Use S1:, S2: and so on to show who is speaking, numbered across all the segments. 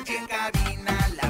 S1: H en cabina, la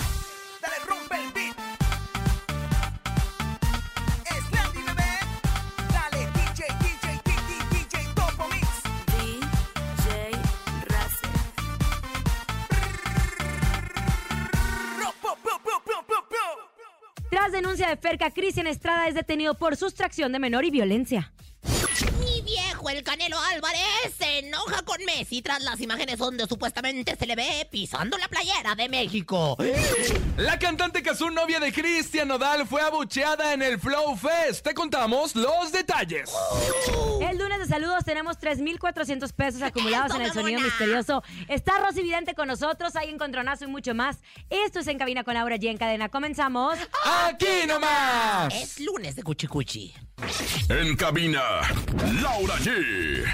S2: de Ferca, Cristian Estrada es detenido por sustracción de menor y violencia.
S3: Mi viejo, el Canelo Álvarez, se enoja con Messi tras las imágenes donde supuestamente se le ve pisando la playera de México.
S4: La cantante Kazú, novia de Cristian Nodal, fue abucheada en el Flow Fest. Te contamos los detalles.
S2: El lunes de saludos tenemos 3.400 pesos acumulados en el sonido misterioso. Está Rosy Vidente con nosotros, hay encontronazo y mucho más. Esto es En Cabina con Laura G en cadena. Comenzamos.
S4: ¡Aquí nomás!
S3: Es lunes de Cuchicuchi.
S5: En cabina, Laura G.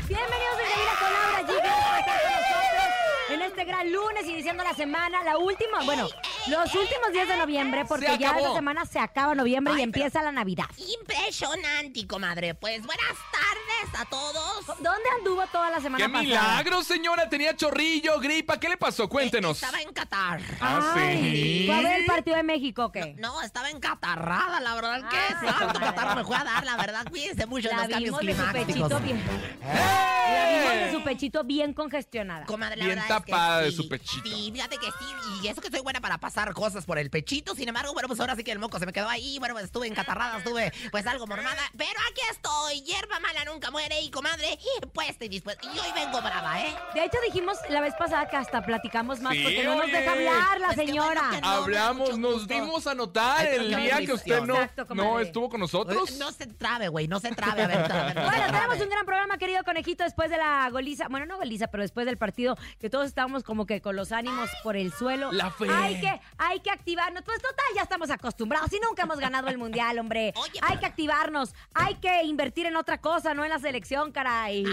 S2: Bienvenidos en Cabina con Laura G. Gracias por estar con nosotros en este gran lunes, iniciando la semana, la última, bueno, los últimos días de noviembre, porque ya esta semana se acaba noviembre y empieza la Navidad.
S3: Impresionante, comadre. Pues buenas tardes a todos.
S2: ¿Dónde anduvo toda la semana
S4: ¡Qué
S2: pasada?
S4: milagro, señora! Tenía chorrillo, gripa. ¿Qué le pasó? Cuéntenos.
S3: Estaba en Qatar.
S4: Ah,
S2: Ay,
S4: sí.
S2: ¿Fue a ver el partido de México o qué?
S3: No, estaba encatarrada, la verdad.
S2: Ah,
S3: que
S2: sí,
S3: santo. Qatar me fue a dar, la verdad. Cuídense mucho de
S2: La
S3: los cambios
S2: de su
S3: climáticos.
S2: pechito bien.
S4: ¡Eh!
S2: La vimos de su pechito bien congestionada.
S3: Comadre, la
S4: Bien
S3: verdad es que
S4: tapada de
S3: sí.
S4: su pechito.
S3: Sí, fíjate que sí. Y eso que soy buena para pasar cosas por el pechito. Sin embargo, bueno, pues ahora sí que el moco se me quedó ahí. Bueno, pues estuve encatarrada, estuve pues algo mormada. Pero aquí estoy. Hierba mala nunca muere. Y comadre, pues estoy dispuesta. Y hoy vengo brava, ¿eh?
S2: De hecho, dijimos la vez pasada que hasta platicamos más
S4: Sí,
S2: porque no nos deja hablar la
S3: Pues
S2: señora.
S3: bueno que no.
S4: Hablamos, nos
S3: gusto.
S4: dimos a notar
S3: Ay,
S4: el día que usted no,
S2: Exacto,
S4: no estuvo con nosotros.
S3: No se trabe, güey. No se trabe. A ver, a ver,
S2: Bueno,
S3: trabe.
S2: tenemos un gran programa, querido conejito, después de la goliza. Bueno, no goliza, pero después del partido, que todos estábamos como que con los ánimos por el suelo.
S4: La fe.
S2: Hay que, hay que activarnos. Pues total, ya estamos acostumbrados. Y nunca hemos ganado el mundial, hombre.
S3: Oye,
S2: hay que activarnos. Hay que invertir en otra cosa, no en la selección, caray.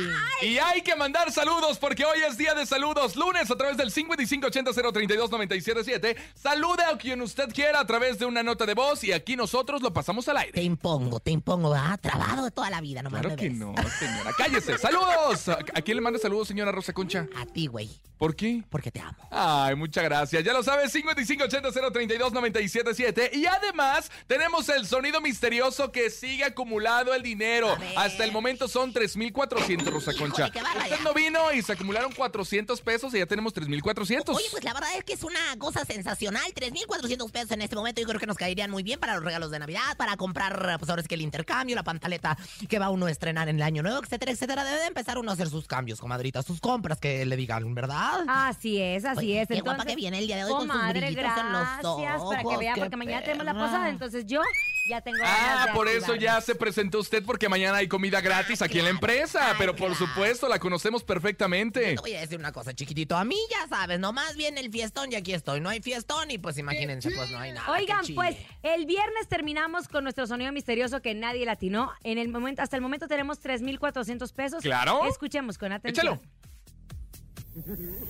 S4: Y hay que mandar saludos porque hoy es día de saludos. Lunes a través del 5580-032-977. Salude a quien usted quiera a través de una nota de voz y aquí nosotros lo pasamos al
S3: Te
S4: aire.
S3: impongo, te impongo, ¿verdad? Trabado de toda la vida, nomás
S4: Claro
S3: me
S4: que
S3: ves.
S4: no, señora. Cállese. ¡Saludos! ¿A a quién le manda saludos, señora Rosa Concha?
S3: A ti, güey.
S4: ¿Por qué?
S3: Porque te amo.
S4: Ay, muchas gracias. Ya lo sabes, 5580-032-977. Y además, tenemos el sonido misterioso que sigue acumulado el dinero. Hasta el momento son 3,400, Rosa
S3: Híjole,
S4: Concha. Usted no vino y se acumularon 400 pesos y ya tenemos 3,400.
S3: Oye, pues la verdad es que es una cosa sensacional. 3,400 pesos en este momento. Yo creo que nos caerían muy bien para los regalos de Navidad, para comprar, pues ahora es que el intercambio, la pantaleta que va uno a estrenar en el año nuevo, etcétera, etcétera. Debe de empezar uno a hacer sus cambios, comadrita, sus compras que le digan, ¿verdad?
S2: Así es, así
S3: Oye,
S2: es.
S3: qué guapa
S2: Entonces,
S3: que viene el día de hoy con sus en los
S2: gracias, para que vea, porque mañana tenemos la posada. Entonces yo ya tengo ganas
S4: Ah,
S2: de
S4: por eso ya se presentó usted porque mañana hay comida gratis aquí en la empresa.
S3: Ay,
S4: pero por
S3: claro.
S4: supuesto, la conocemos perfectamente.
S3: Te voy a decir una cosa, chiquitito. A mí ya sabes, nomás viene el fiestón y aquí estoy. No hay fiestón y pues imagínense, pues no hay nada.
S2: Oigan, pues el viernes terminamos con nuestro sonido misterioso que nadie latinó. En el momento, hasta el momento tenemos 3,400 pesos.
S4: Claro.
S2: Escuchemos con atención.
S4: Échalo.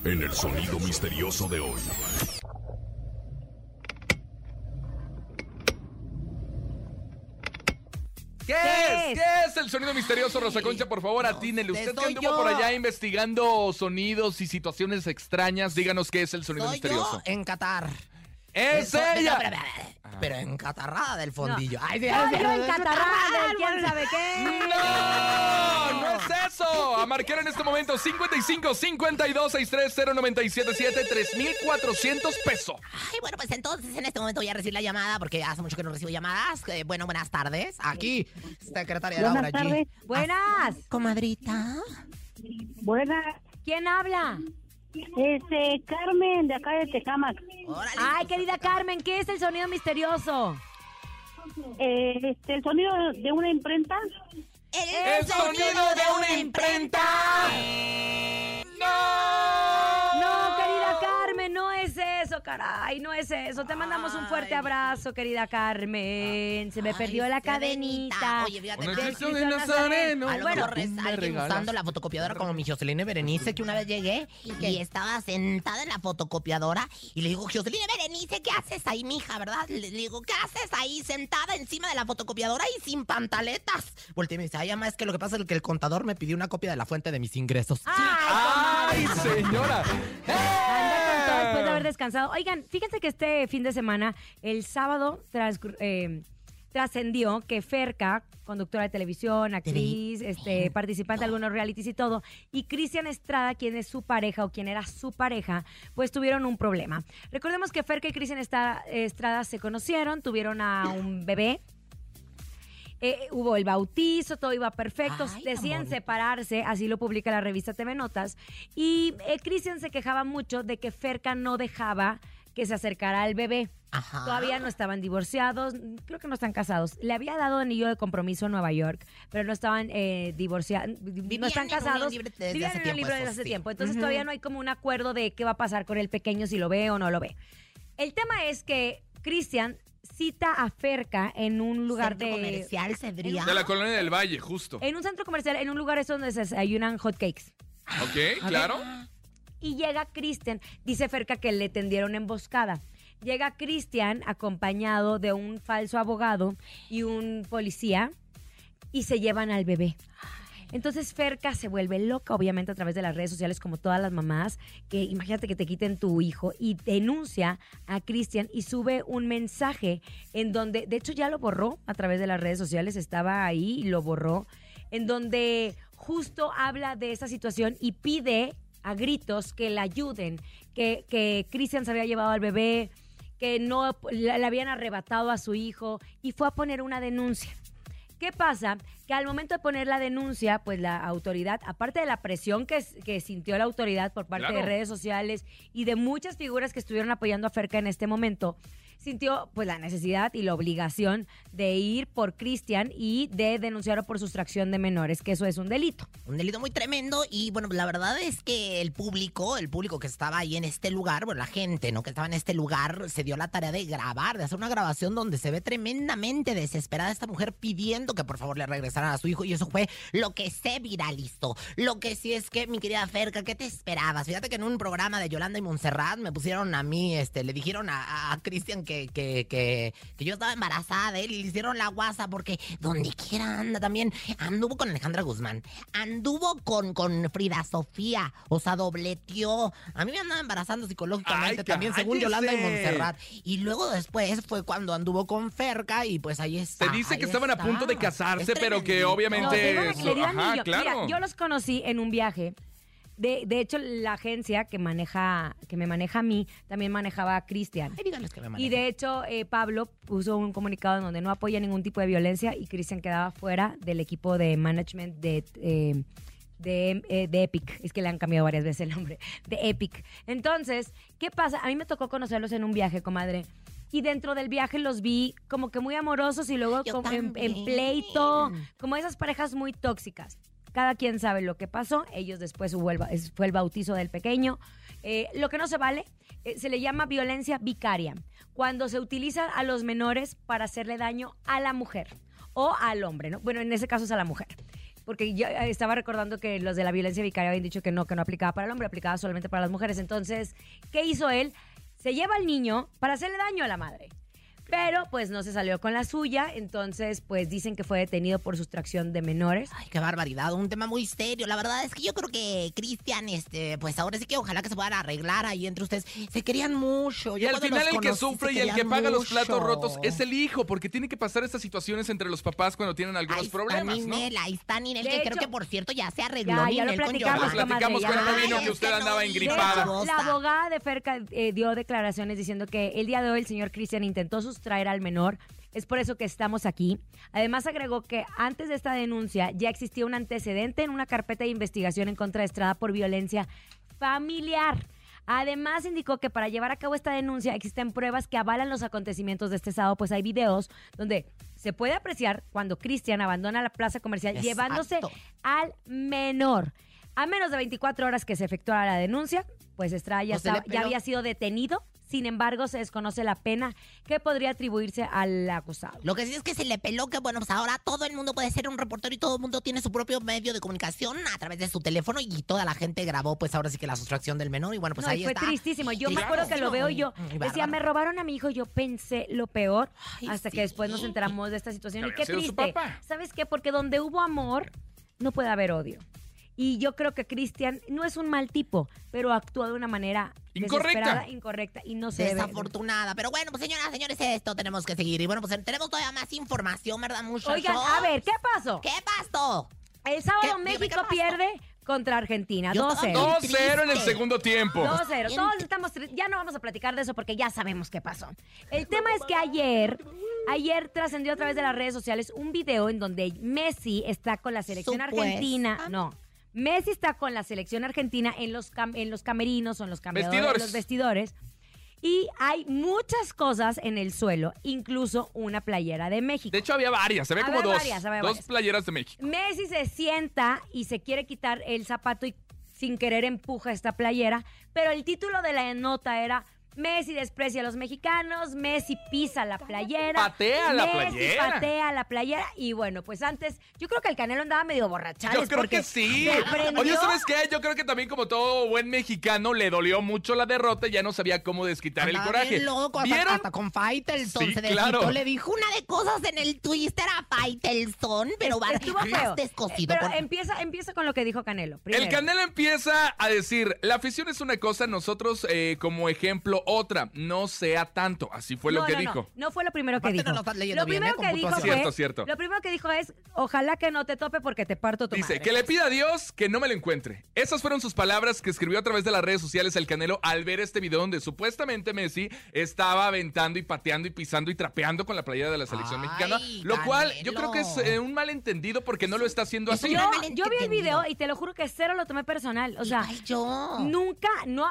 S5: En el sonido misterioso de hoy.
S4: ¿Qué,
S2: ¿Qué
S4: es?
S2: es?
S4: ¿Qué es el sonido misterioso, Rosa Concha? Por favor, atínele.
S3: sé,
S4: Usted que anduvo
S3: yo.
S4: por allá investigando sonidos y situaciones extrañas, díganos qué es el sonido
S3: Soy
S4: misterioso.
S3: yo en Qatar.
S4: ¡Es ella!
S3: no, pero, encatarrada del fondillo. Ay, sí,
S2: Soy
S3: ay,
S2: yo encatarrada del quién sabe qué.
S4: ¡No! ¡No es eso! A marcar en este momento 55 52 630 977 3400 pesos.
S3: Ay, bueno, pues entonces en este momento voy a recibir la llamada porque hace mucho que no recibo llamadas. Eh, bueno, buenas tardes. Aquí, secretaria Laura
S6: Buenas
S3: G.
S6: tardes.
S2: Buenas.
S3: Comadrita.
S6: Buenas.
S2: ¿Quién habla?
S6: Este, Carmen, de acá de Tecamac.
S3: Órale.
S2: Ay, querida Carmen, ¿qué es el sonido misterioso?
S6: Eh, este, el sonido de una imprenta.
S4: ¡El sonido de una imprenta! No,
S2: caray, no es eso. Te mandamos un fuerte
S3: Ay.
S2: abrazo, querida Carmen. Se me
S3: Ay,
S2: perdió la
S3: Serenita.
S2: cadenita.
S3: Oye, fíjate
S4: Con
S3: que
S4: el
S2: Cristo
S4: Cristo de Nazareno.
S3: A lo
S2: Bueno,
S3: mejor es
S4: tú me
S3: alguien
S4: regalas.
S3: usando la fotocopiadora como mi Jocelyn Berenice, que una vez llegué y estaba sentada en la fotocopiadora y le digo, Jocelyn Berenice, ¿qué haces ahí, mija, verdad? Le, digo, ¿qué haces ahí sentada encima de la fotocopiadora y sin pantaletas? Volteé y me dice, ay, ama, es que lo que pasa es que el contador me pidió una copia de la fuente de mis ingresos.
S4: ¡Ay, señora!
S2: Anda haber descansado. Oigan, fíjense que este fin de semana, el sábado, transcur- eh, trascendió que Ferca, conductora de televisión, actriz, este, participante de algunos realities y todo, y Cristian Estrada, quien es su pareja o quien era su pareja, pues tuvieron un problema. Recordemos que Ferca y Cristian Estrada se conocieron, tuvieron a un bebé. Eh, hubo el bautizo, todo iba perfecto.
S3: Ay,
S2: Decían separarse, así lo publica la revista TV Notas. Y eh, Cristian se quejaba mucho de que Ferca no dejaba que se acercara al bebé.
S3: Ajá.
S2: Todavía no estaban divorciados, creo que no están casados. Le había dado anillo de compromiso en Nueva York, pero no estaban eh, divorciados, no están casados.
S3: desde
S2: vivían en
S3: tiempo,
S2: libre desde
S3: eso
S2: hace tiempo. Entonces todavía no hay como un acuerdo de qué va a pasar con el pequeño, si lo ve o no lo ve. El tema es que Cristian cita a Ferca en un lugar
S3: Centro
S2: de...
S3: comercial, Cedric.
S4: De la colonia del Valle, justo.
S2: En un centro comercial, en un lugar es donde se desayunan hotcakes.
S4: ¿Ok? Claro.
S2: Y llega Cristian, dice Ferca que le tendieron emboscada. Llega Cristian acompañado de un falso abogado y un policía y se llevan al bebé. Entonces Ferca se vuelve loca, obviamente a través de las redes sociales, como todas las mamás, que imagínate que te quiten tu hijo y denuncia a Cristian y sube un mensaje en donde, de hecho ya lo borró a través de las redes sociales, estaba ahí y lo borró, en donde justo habla de esa situación y pide a gritos que la ayuden, que, que Cristian se había llevado al bebé, que no le habían arrebatado a su hijo y fue a poner una denuncia. ¿Qué pasa? Que al momento de poner la denuncia, pues la autoridad, aparte de la presión que, sintió la autoridad por parte
S4: Claro.
S2: de redes sociales y de muchas figuras que estuvieron apoyando a Ferca en este momento, sintió pues la necesidad y la obligación de ir por Cristian y de denunciarlo por sustracción de menores, que eso es un delito.
S3: Un delito muy tremendo y bueno, la verdad es que el público, el público que estaba ahí en este lugar, bueno, la gente, ¿no? Que estaba en este lugar, se dio la tarea de grabar, de hacer una grabación donde se ve tremendamente desesperada esta mujer pidiendo que por favor le regresaran a su hijo y eso fue lo que se viralizó. Lo que sí es que, mi querida Ferca, ¿qué te esperabas? Fíjate que en un programa de Yolanda y Montserrat me pusieron a mí, este, le dijeron a, a Cristian que, que, que, que yo estaba embarazada de él y le hicieron la guasa porque donde quiera anda también. Anduvo con Alejandra Guzmán, anduvo con, con Frida Sofía, o sea, dobleteó. A mí me andaba embarazando psicológicamente
S4: Ay,
S3: también, según. Yolanda y Montserrat. Y luego después fue cuando anduvo con Ferca y pues ahí está.
S4: Se dice que estaban a
S3: está.
S4: punto de casarse,
S3: Es
S4: pero que obviamente
S2: No, a-
S4: eso- ajá, claro.
S2: Mira, yo los conocí en un viaje. De, de hecho, la agencia que maneja, que me maneja a mí, también manejaba a Cristian.
S3: Ay, díganles que me
S2: Y de hecho, eh, Pablo puso un comunicado en donde no apoya ningún tipo de violencia y Cristian quedaba fuera del equipo de management de, eh, de, eh, de Epic. Es que le han cambiado varias veces el nombre. De Epic. Entonces, ¿qué pasa? A mí me tocó conocerlos en un viaje, comadre. Y dentro del viaje los vi como que muy amorosos y luego como en, pleito, como esas parejas muy tóxicas. Cada quien sabe lo que pasó. Ellos después fue el bautizo del pequeño. Eh, lo que no se vale eh, se le llama violencia vicaria. Cuando se utiliza a los menores para hacerle daño a la mujer o al hombre, ¿no? Bueno, en ese caso es a la mujer. Porque yo eh, estaba recordando que los de la violencia vicaria habían dicho que no, que no aplicaba para el hombre, aplicaba solamente para las mujeres. Entonces, ¿qué hizo él? Se lleva al niño para hacerle daño a la madre. Pero pues no se salió con la suya, entonces pues dicen que fue detenido por sustracción de menores.
S3: Ay, qué barbaridad, un tema muy serio. La verdad es que yo creo que Cristian, este, pues ahora sí que ojalá que se puedan arreglar ahí entre ustedes. Se querían mucho.
S4: Y
S3: Yo
S4: al final el que sufre y el que paga los platos rotos es el hijo, porque tiene que pasar estas situaciones entre los papás cuando tienen algunos
S3: Ahí
S4: problemas,
S3: está
S4: ¿no?
S3: Ninel, ahí está Ninel,
S2: De
S3: que creo que por cierto ya se arregló
S2: Ya, ya lo
S3: Ninel con
S2: platicamos,
S3: Giovanni.
S4: Lo platicamos cuando
S2: ya.
S4: vino
S3: Ay,
S4: que usted
S3: no
S4: andaba engripada.
S2: hecho, la abogada de Ferca eh, dio declaraciones diciendo que el día de hoy el señor Cristian intentó sustraer al menor. Es por eso que estamos aquí. Además agregó que antes de esta denuncia ya existía un antecedente en una carpeta de investigación en contra de Estrada por violencia familiar. Además indicó que para llevar a cabo esta denuncia existen pruebas que avalan los acontecimientos de este sábado, pues hay videos donde se puede apreciar cuando Cristian abandona la plaza comercial
S3: Exacto.
S2: llevándose al menor. A menos de 24 horas que se efectuara la denuncia, pues Estrada ya, estaba- había sido detenido. Sin embargo, se desconoce la pena que podría atribuirse al acusado.
S3: Lo que sí es que se le peló que, bueno, pues ahora todo el mundo puede ser un reportero y todo el mundo tiene su propio medio de comunicación a través de su teléfono y toda la gente grabó, pues ahora sí que la sustracción del menor y bueno, pues
S2: No,
S3: ahí
S2: fue
S3: está.
S2: tristísimo. Yo
S3: Sí,
S2: me acuerdo que lo veo y yo
S3: Mm,
S2: decía, me robaron a mi hijo. Yo pensé lo peor
S3: Ay,
S2: hasta
S3: sí.
S2: que después nos enteramos de esta situación. Y qué triste.
S4: papá.
S2: ¿Sabes qué? Porque donde hubo amor, no puede haber odio. Y yo creo que Cristian no es un mal tipo, pero actúa de una manera
S4: Incorrecta.
S2: incorrecta y no se debe.
S3: Desafortunada. Pero bueno, pues señoras, señores, esto tenemos que seguir. Y bueno, pues tenemos todavía más información, ¿verdad, muchachos?
S2: Oigan, a ver, ¿qué pasó?
S3: ¿Qué pasó?
S2: El sábado
S3: ¿Qué? Dime, ¿qué
S2: México pierde contra Argentina.
S3: Yo
S2: 2-0.
S3: estaba
S4: 2-0 en el segundo tiempo.
S2: 2-0.
S3: Bien.
S2: Todos estamos. Ya no vamos a platicar de eso porque ya sabemos qué pasó. El tema es que ayer, ayer trascendió a través de las redes sociales un video en donde Messi está con la selección
S3: Supuesta.
S2: argentina. No. Messi está con la selección argentina en los, cam- en los camerinos o en los
S4: Vestidores.
S2: los vestidores. Y hay muchas cosas en el suelo, incluso una playera de México.
S4: De hecho, había varias, se ve como
S2: Había
S4: dos.
S2: varias, había
S4: dos playeras de México.
S2: Messi se sienta y se quiere quitar el zapato y sin querer empuja esta playera, pero el título de la nota era Messi desprecia a los mexicanos, Messi pisa la playera.
S4: Patea la
S2: Messi
S4: playera.
S2: patea la playera. Y bueno, pues antes, yo creo que el Canelo andaba medio borrachado.
S4: Yo creo que sí. Oye, ¿sabes qué? Yo creo que también como todo buen mexicano le dolió mucho la derrota y ya no sabía cómo desquitar el coraje.
S3: bien loco, hasta,
S4: ¿Vieron?
S3: hasta con Faitelson
S4: Sí,
S3: se desquitó.
S4: claro.
S3: Le dijo una de cosas en el Twister a Faitelson, pero va
S2: feo.
S3: descosido.
S2: Pero
S3: por-
S2: empieza, empieza con lo que dijo Canelo. primero.
S4: El Canelo empieza a decir, la afición es una cosa, nosotros eh, como ejemplo otra, no sea tanto. Así fue lo que
S2: no,
S4: dijo.
S2: No, fue lo primero que
S3: Aparte
S2: dijo.
S3: no lo estás leyendo
S2: lo
S3: bien,
S2: primero
S3: ¿eh?
S2: Que dijo fue,
S3: puntuación.
S4: Cierto, cierto.
S2: Lo primero que dijo es, ojalá que no te tope porque te parto tu
S4: Dice,
S2: madre.
S4: que le pida a Dios que no me lo encuentre. Esas fueron sus palabras que escribió a través de las redes sociales el Canelo al ver este video donde supuestamente Messi estaba aventando y pateando y pisando y trapeando con la playera de la selección
S3: Ay,
S4: mexicana. Lo cual yo creo que es eh, un malentendido porque no lo está haciendo
S3: Es
S4: así.
S2: Yo, vi el video y te lo juro que cero lo tomé personal. O sea,
S3: yo.
S2: nunca, no.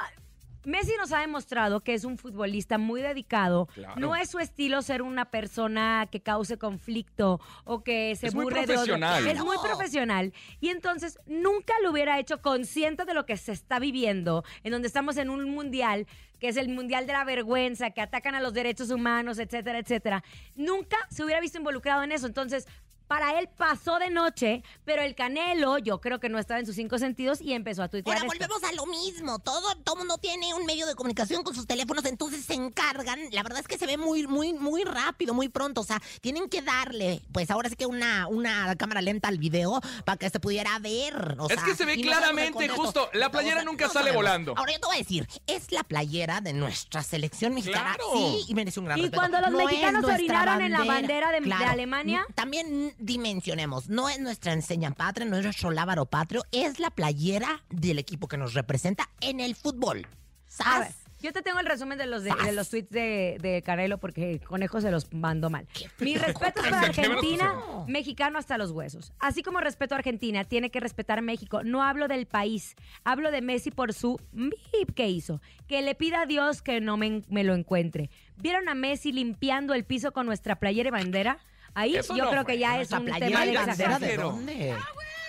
S2: Messi nos ha demostrado que es un futbolista muy dedicado.
S4: Claro.
S2: No es su estilo ser una persona que cause conflicto o que se
S4: Es muy
S2: burle de otro.
S4: profesional.
S2: Es muy profesional. Y entonces nunca lo hubiera hecho consciente de lo que se está viviendo, en donde estamos en un mundial que es el mundial de la vergüenza, que atacan a los derechos humanos, etcétera, etcétera. Nunca se hubiera visto involucrado en eso. Entonces, para él pasó de noche, pero el Canelo, yo creo que no estaba en sus cinco sentidos y empezó a tuitear.
S3: Ahora
S2: esto.
S3: volvemos a lo mismo. Todo todo mundo tiene un medio de comunicación con sus teléfonos, entonces se encargan. La verdad es que se ve muy muy muy rápido, muy pronto, o sea, tienen que darle, pues ahora sí que una una cámara lenta al video para que se pudiera ver, o
S4: Es
S3: sea,
S4: que se ve
S3: no
S4: claramente, justo, la playera nunca
S3: no
S4: sale
S3: sabemos.
S4: volando.
S3: Ahora yo te voy a decir, es la playera de nuestra selección mexicana.
S4: Claro.
S3: Sí, y merece un gran
S2: Y
S3: respeto.
S2: cuando los mexicanos orinaron en la bandera de- de Alemania.
S3: También dimensionemos, no es nuestra enseña patria, no es nuestro lábaro patrio, es la playera del equipo que nos representa en el fútbol. ¿Sabes?
S2: Yo te tengo el resumen de los, de, de los tweets de, de Canelo porque Conejo se los mandó mal. Mi respeto es para
S4: ¿Qué me lo
S2: Argentina, mexicano hasta los huesos. Así como respeto a Argentina, tiene que respetar México. No hablo del país, hablo de Messi por su mip que hizo. Que le pida a Dios que no me, me lo encuentre. ¿Vieron a Messi limpiando el piso con nuestra playera y bandera? Ahí
S4: Eso
S2: yo
S4: no
S2: creo
S4: fue.
S2: que ya es un tema de
S3: bandera, ¿de
S2: exageración.
S3: dónde?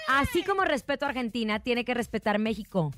S2: Así como respeto a Argentina, tiene que respetar México.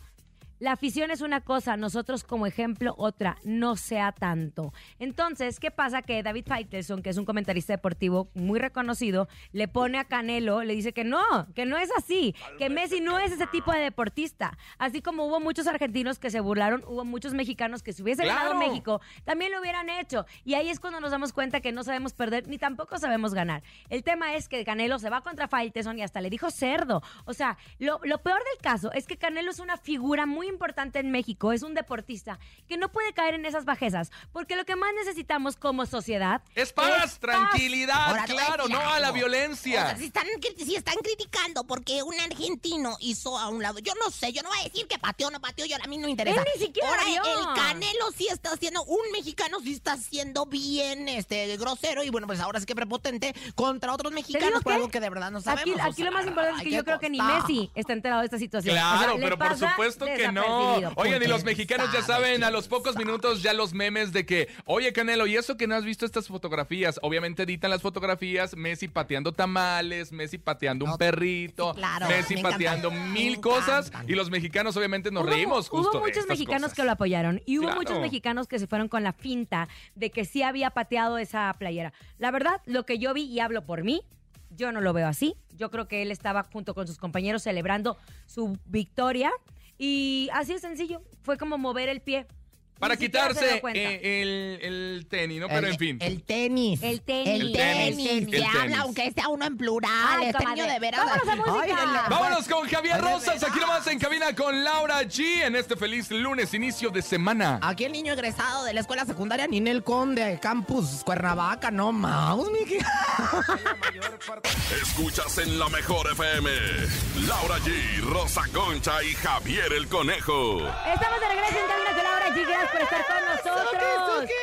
S2: La afición es una cosa, nosotros como ejemplo otra, no sea tanto. Entonces, ¿qué pasa? Que David Faitelson, que es un comentarista deportivo muy reconocido, le pone a Canelo, le dice que no, que no es así, que Messi no es ese tipo de deportista. Así como hubo muchos argentinos que se burlaron, hubo muchos mexicanos que si hubiese ganado
S4: Claro.
S2: México, también lo hubieran hecho. Y ahí es cuando nos damos cuenta que no sabemos perder ni tampoco sabemos ganar. El tema es que Canelo se va contra Faitelson y hasta le dijo cerdo. O sea, lo, lo peor del caso es que Canelo es una figura muy importante en México, es un deportista que no puede caer en esas bajezas, porque lo que más necesitamos como sociedad
S4: Es paz, tranquilidad, claro, no a la.
S3: O
S4: violencia.
S3: sea, si, están, si están criticando porque un argentino hizo a un lado, yo no sé, yo no voy a decir que pateó o no pateó, yo a mí no me interesa.
S2: Él ni siquiera
S3: Ahora,
S2: vio.
S3: el Canelo sí está haciendo, un mexicano sí está haciendo bien este grosero y bueno, pues ahora sí que prepotente contra otros mexicanos por
S2: que
S3: algo que de verdad no sabemos.
S2: Aquí,
S3: o
S2: aquí
S3: sea,
S2: lo más importante es que yo creo que ni. Messi está enterado de esta situación. O
S4: Claro,
S2: sea,
S4: pero por supuesto que no. Oigan, y los mexicanos ya
S3: sabe,
S4: saben, a los pocos minutos ya los memes de que, oye, Canelo, ¿y eso que no has visto estas fotografías? Obviamente editan las fotografías, Messi pateando tamales, Messi pateando un perrito,
S3: claro,
S4: Messi
S3: me
S4: pateando
S3: encantan,
S4: mil cosas, y los mexicanos obviamente nos
S2: Hubo-
S4: reímos justo
S2: Hubo
S4: de
S2: muchos
S4: estas
S2: mexicanos
S4: cosas.
S2: que lo apoyaron y hubo
S4: Claro.
S2: muchos mexicanos que se fueron con la finta de que sí había pateado esa playera. La verdad, lo que yo vi y hablo por mí, yo no lo veo así. Yo creo que él estaba junto con sus compañeros celebrando su victoria y así de sencillo. Fue como mover el pie.
S4: Para quitarse eh, el, el tenis, ¿no? Pero
S3: el,
S4: en fin.
S3: El tenis.
S2: El tenis.
S3: El
S4: El
S3: tenis. Se
S4: el
S3: habla, aunque sea uno en plural.
S2: Ay,
S3: este niño de veras.
S2: Vámonos a música.
S3: Ay,
S4: Vámonos con Javier
S3: Ay,
S4: Rosas, aquí nomás en cabina con Laura G en este feliz lunes, inicio de semana.
S3: Aquí el niño egresado de la escuela secundaria Ninel Conde, campus Cuernavaca, no mames, Miki.
S5: Escuchas en la mejor FM. Laura G, Rosa Concha y Javier el Conejo.
S2: Estamos de regreso en Cabina con Laura G. Gracias por estar con nosotros. Y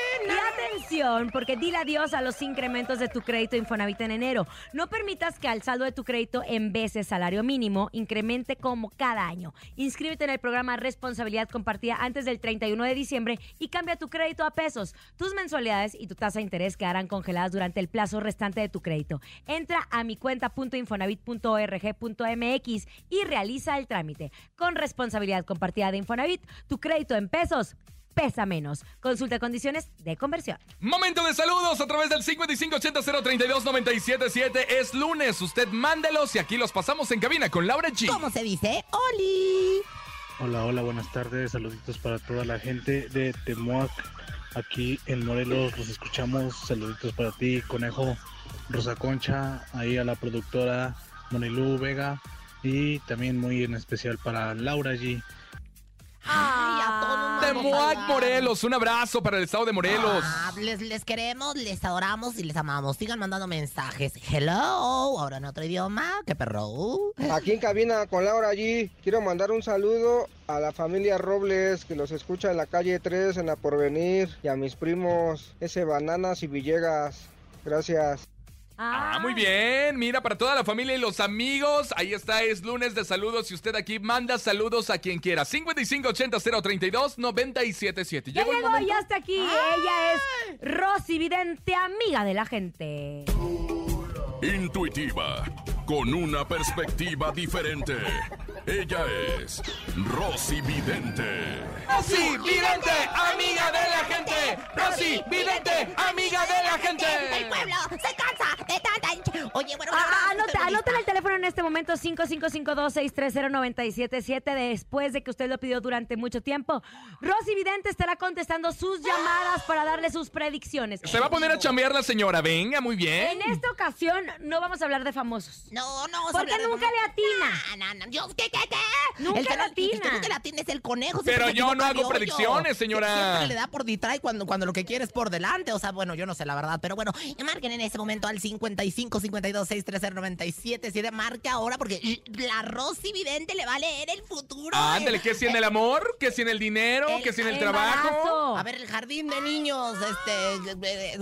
S2: atención, porque dile adiós a los incrementos de tu crédito Infonavit en enero. No permitas que al saldo de tu crédito en veces salario mínimo incremente como cada año. Inscríbete en el programa Responsabilidad Compartida antes del 31 de diciembre y cambia tu crédito a pesos. Tus mensualidades y tu tasa de interés quedarán congeladas durante el plazo restante de tu crédito. Entra a mi cuenta.infonavit.org.mx y realiza el trámite. Con responsabilidad compartida de Infonavit, tu crédito en pesos pesa menos. Consulta condiciones de conversión.
S4: Momento de saludos a través del 5580-032-977. Es lunes, usted mándelos y aquí los pasamos en cabina con Laura G.
S3: ¿Cómo se dice? ¡Oli!
S7: Hola, hola, buenas tardes. Saluditos para toda la gente de Temuac. Aquí en Morelos los escuchamos. Saluditos para ti, Conejo, Rosa Concha, ahí a la productora Monilú Vega y también muy en especial para Laura G.
S3: Ay, a todos nos
S4: Temuac. Morelos. Un abrazo para el estado de Morelos.
S3: Ah, les, les queremos, les adoramos y les amamos. Sigan mandando mensajes. Hello, ahora en otro idioma. ¡Qué perro!
S8: Aquí en cabina con Laura allí, quiero mandar un saludo a la familia Robles que los escucha en la calle 3 en la Porvenir y a mis primos ese Bananas y Villegas. Gracias.
S4: Ah, muy bien. Mira, para toda la familia y los amigos, ahí está, es lunes de saludos. Y usted aquí manda saludos a quien quiera. 5580-032-977.
S2: Ya
S4: Llegó
S2: ya está aquí. Ella es Rosy Vidente, amiga de la gente.
S5: Intuitiva, con una perspectiva diferente. Ella es Rosy Vidente.
S4: Rosy Vidente, amiga de la gente. Rosy Vidente, amiga de la gente.
S3: El pueblo se cansa de tanta... Oye, bueno...
S2: Ah, anota, anota el teléfono en este momento 5552-630-977 después de que usted lo pidió durante mucho tiempo. Rosy Vidente estará contestando sus llamadas para darle sus predicciones.
S4: Se va a poner a chambear la señora. Venga, muy bien.
S2: En esta ocasión no vamos a hablar de famosos.
S3: No, no,
S2: Porque nunca le atina.
S3: No, no, no, yo, ¿qué, qué, qué?
S2: Nunca
S3: el que
S2: le
S3: no- el que
S2: atina.
S3: nunca le atina es el conejo.
S4: Pero yo no hago predicciones, señora.
S3: Siempre le da por detrás cuando, cuando lo que quiere es por delante. O sea, bueno, yo no sé la verdad. Pero bueno, marquen en ese momento al 55 52630977. Marca ahora porque la Rosy Vidente le va a leer el futuro.
S4: Ándale, ¿qué si en el amor? ¿Qué si en el dinero? ¿Qué si en el trabajo?
S3: A ver, el jardín de niños, este. eh, eh,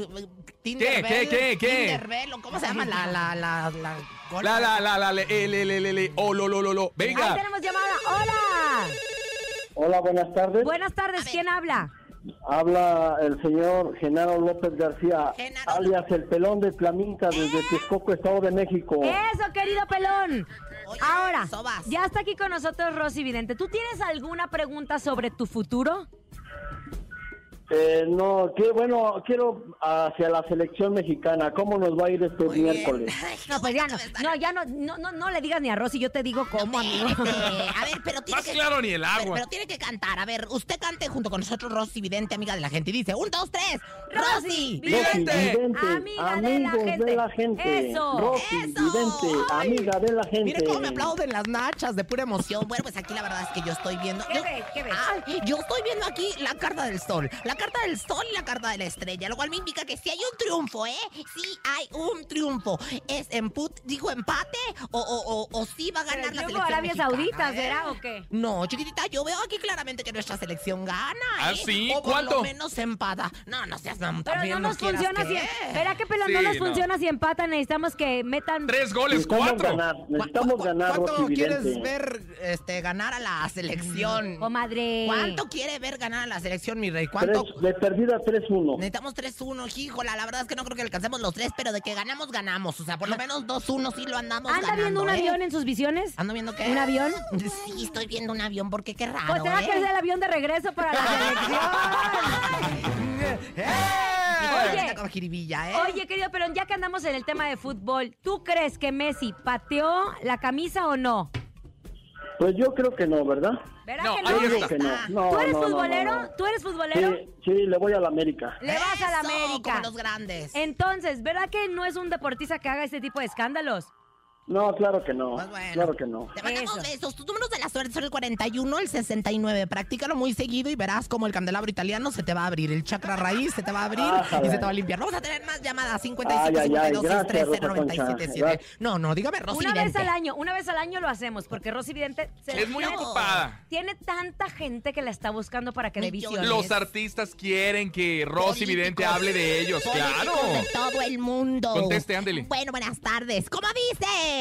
S4: ¿Qué, qué, qué, qué?
S3: Tinderbell, ¿o ¿cómo se llama? La, la, la, la.
S4: La, la, la, la, le, eh, le, le, le, le, oh, lo, lo, lo, lo.
S2: Ahí
S4: Venga.
S2: tenemos llamada. ¡Hola!
S9: Hola, buenas tardes.
S2: Buenas tardes, ¿quién habla?
S9: Habla el señor Genaro López García,
S3: Genaro.
S9: alias el pelón de Flaminca desde Texcoco, Estado de México.
S2: Eso, querido pelón.
S3: Oye,
S2: Ahora,
S3: sobas.
S2: ya está aquí con nosotros Rosy Vidente. ¿Tú tienes alguna pregunta sobre tu futuro?
S9: Eh, no, que bueno, quiero hacia la selección mexicana. ¿Cómo nos va a ir este
S3: Muy
S9: miércoles?
S3: Ay, qué
S2: No, pues ya no.
S3: está.
S2: No, ya no, no, no, no le digas ni a Rosy, yo te digo cómo, amigo.
S3: A ver, pero tiene
S4: Más
S3: que.
S4: claro ni el agua.
S3: pero tiene que cantar. A ver, usted cante junto con nosotros, Rosy Vidente, amiga de la gente. Y dice: un, dos, tres. ¡Rosy!
S4: Vidente.
S2: Amiga de la
S9: amigos
S2: gente.
S9: de la gente.
S2: Eso.
S9: Rosy,
S3: Eso.
S9: vidente,
S3: Ay.
S9: amiga de la gente.
S3: Mire cómo me aplauden las nachas de pura emoción. Bueno, pues aquí la verdad es que yo estoy viendo.
S2: ¿Qué
S3: yo,
S2: ves? ¿Qué ves?
S3: Ay, yo estoy viendo aquí la carta del sol. La carta del sol y la carta de la estrella. Lo cual me indica que si hay un triunfo, ¿eh? Sí hay un triunfo. ¿Es emput, digo empate? ¿O, o, o, o sí va a ganar
S2: Pero
S3: la
S2: el
S3: selección
S2: Arabia
S3: mexicana,
S2: Saudita,
S3: eh?
S2: ¿será o qué?
S3: No, chiquitita, yo veo aquí claramente que nuestra selección gana.
S4: ¿Ah,
S3: ¿eh?
S4: sí?
S3: O por
S4: ¿Cuánto?
S3: lo menos empata. No, no seas mam,
S2: Pero
S3: también
S2: no nos funciona si.
S3: que-
S2: ¿Verá que pelón?
S4: Sí,
S2: no nos
S4: no.
S2: funciona si empatan. Necesitamos que metan.
S4: Tres goles,
S9: Necesitamos
S4: cuatro.
S9: ganar,
S3: ¿Cu-
S9: necesitamos
S3: cu-
S9: ganar,
S3: ¿Cuánto quieres ver este, ganar a la selección?
S2: Comadre.
S3: ¿Cuánto quiere ver ganar a la selección, mi rey? ¿Cuánto?
S9: De perdida 3-1.
S3: Necesitamos 3-1, híjola, la verdad es que no creo que alcancemos los tres, pero de que ganamos, ganamos. O sea, por lo menos 2-1 sí lo andamos
S2: ¿Anda
S3: ganando,
S2: viendo un
S3: ¿eh?
S2: avión en sus visiones?
S3: ¿Ando viendo qué?
S2: ¿Un avión?
S3: Sí, estoy viendo un avión, porque qué raro,
S2: Pues será
S3: ¿eh?
S2: que es el avión de regreso para la selección.
S3: Oye.
S2: Oye.
S3: Con jiribilla, ¿eh?
S2: Oye, querido Pelón, ya que andamos en el tema de fútbol, ¿tú crees que Messi pateó la camisa o no?
S9: Pues yo creo que no, ¿verdad?
S2: ¿Verdad
S4: No,
S2: que
S4: ahí
S2: no?
S9: Yo
S4: está.
S9: que no. no
S2: ¿Tú eres
S9: no, no, no,
S2: futbolero?
S9: no.
S2: ¿Tú eres futbolero?
S9: Sí, sí, le voy a la América.
S2: Le vas a la América.
S3: Como los grandes.
S2: Entonces, ¿verdad que no es un deportista que haga este tipo de escándalos?
S9: No, claro que no.
S3: Pues bueno.
S9: Claro que no.
S3: Te mandamos
S2: Eso.
S3: besos. Tus números de la suerte son el 41, el 69. Practícalo muy seguido y verás como el candelabro italiano se te va a abrir. El chakra raíz se te va a abrir
S9: Ájale.
S3: y se te va a limpiar. Vamos a tener más llamadas. 55
S9: Ay, ay, ay,
S3: 52
S9: gracias,
S3: 63
S9: Rosa Concha.
S3: 977.
S9: Gracias.
S3: No, no, dígame Rosy
S2: una vez
S3: Vidente.
S2: al año, una vez al año lo hacemos, porque Rosy Vidente se
S4: Es muy
S2: tiene-
S4: ocupada.
S2: Tiene tanta gente que la está buscando para que dé
S3: Millones.
S2: visiones.
S4: Los artistas quieren que Rosy
S3: Políticos.
S4: Vidente hable de ellos, claro.
S3: Políticos de todo el mundo.
S4: Conteste, ándele.
S3: Bueno, buenas tardes. ¿Cómo dice?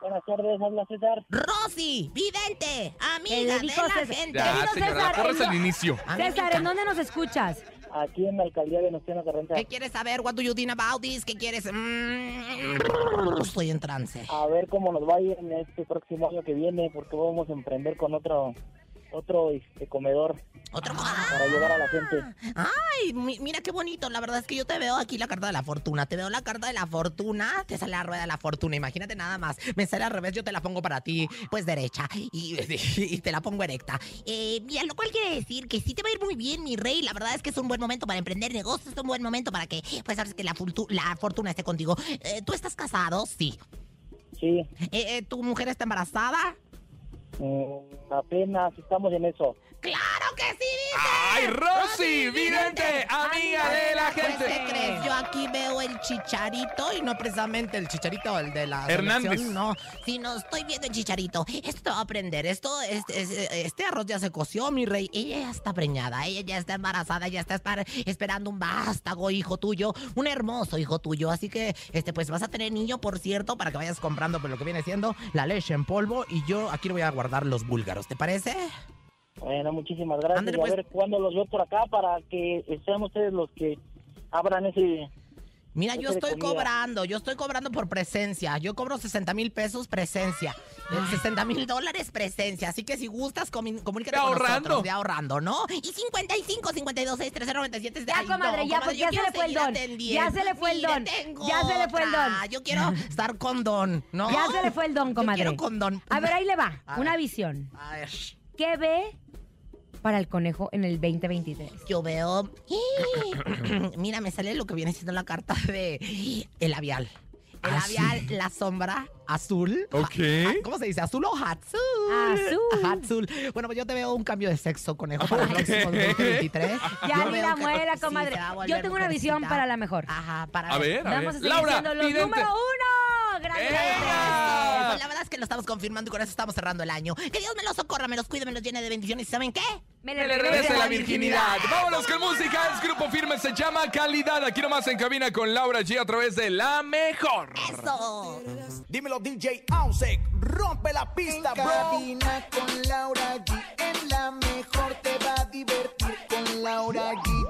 S9: Buenas tardes, habla César.
S3: Rosy, vidente, amiga de la
S2: César.
S3: gente.
S4: Ya,
S2: Querido
S4: señora,
S2: César,
S4: corres al inicio.
S2: César, ¿en dónde nos escuchas?
S9: Aquí en la alcaldía de Venustiano Carranza.
S3: ¿Qué quieres saber? What do you think about this? ¿Qué quieres? Mm, estoy en trance.
S9: A ver cómo nos va a ir en este próximo año que viene, porque vamos a emprender con otro otro este, comedor
S3: Otro.
S9: para ayudar a la gente.
S3: Ay, mi- mira qué bonito. La verdad es que yo te veo aquí la carta de la fortuna. Te veo la carta de la fortuna. Te sale la rueda de la fortuna. Imagínate nada más. Me sale al revés. Yo te la pongo para ti, pues derecha. Y, y te la pongo erecta. Eh, mira, lo cual quiere decir que sí te va a ir muy bien, mi rey. La verdad es que es un buen momento para emprender negocios. Es un buen momento para que, pues, sabes que la, la fortuna esté contigo. Eh, ¿Tú estás casado? Sí.
S9: Sí,
S3: Eh, eh, ¿Tu mujer está embarazada?
S9: Mm, apenas estamos en eso.
S3: ¡Claro que sí, dice!
S4: ¡Ay, Rosy Vidente, amiga de la
S3: Pues, ¿qué
S4: gente!
S3: crees? Yo aquí veo el chicharito y no precisamente el chicharito, el de la
S4: Hernández.
S3: selección, no, sino estoy viendo el chicharito. Esto te va a aprender. Esto, este, este, este arroz ya se coció, mi rey. Ella ya está preñada, ella ya está embarazada, ya está espar- esperando un vástago hijo tuyo, un hermoso hijo tuyo. Así que, este, pues vas a tener niño, por cierto, para que vayas comprando pues, lo que viene siendo la leche en polvo. Y yo aquí le voy a guardar los búlgaros, ¿te parece?
S9: Bueno, muchísimas gracias.
S3: Ándale,
S9: y a
S3: pues.
S9: ver cuándo los veo por acá para que sean ustedes los que abran ese...
S3: Mira, yo
S9: de
S3: estoy cobrando, yo estoy cobrando por presencia. Yo cobro 60 mil pesos presencia. Eh, 60 mil dólares presencia. Así que si gustas, comi- comunícate con
S4: ahorrando.
S3: nosotros. De ahorrando, ¿no? Y 55, 52, 6, 30, 97.
S2: Ya,
S3: Ay,
S2: comadre,
S3: no,
S2: ya,
S3: comadre, yo
S2: ya se
S3: quiero
S2: le fue el don.
S3: atendiendo.
S2: Ya se le fue el don. Ya se le fue el don.
S3: Yo quiero estar con don, ¿no?
S2: Ya se le fue el don,
S3: Yo
S2: comadre.
S3: quiero con don.
S2: A ver, ahí le va.
S3: A
S2: Una
S3: ver.
S2: visión.
S3: A ver.
S2: ¿Qué ve para el conejo en el 2023?
S3: Yo veo. Mira, me sale lo que viene siendo la carta de el labial. El
S4: Ah,
S3: labial, la sombra azul.
S4: Ok.
S3: Ah, ¿Cómo se dice? ¿Azul o azul?
S2: Azul.
S3: Azul. Bueno, pues yo te veo un cambio de sexo, conejo, para el próximo 2023.
S2: Ya ni
S3: veo
S2: la
S3: sí,
S2: comadre. Yo tengo una visión para la mejor.
S3: Ajá, para
S4: A ver, a
S2: Vamos a
S4: ver.
S2: seguir
S4: Laura,
S2: siendo los número uno.
S3: Lo estamos confirmando y con eso estamos cerrando el año. Que Dios me los socorra, me los cuide, me los llene de bendiciones. ¿Y saben qué?
S2: Me
S4: Que le regrese la virginidad. Vámonos con música. Es grupo firme, se llama Calidad. Aquí nomás en cabina con Laura G a través de La Mejor.
S3: Eso.
S1: Dímelo DJ Ausek, rompe la pista, bro. Cabina con Laura G, en la mejor te va a divertir con Laura G,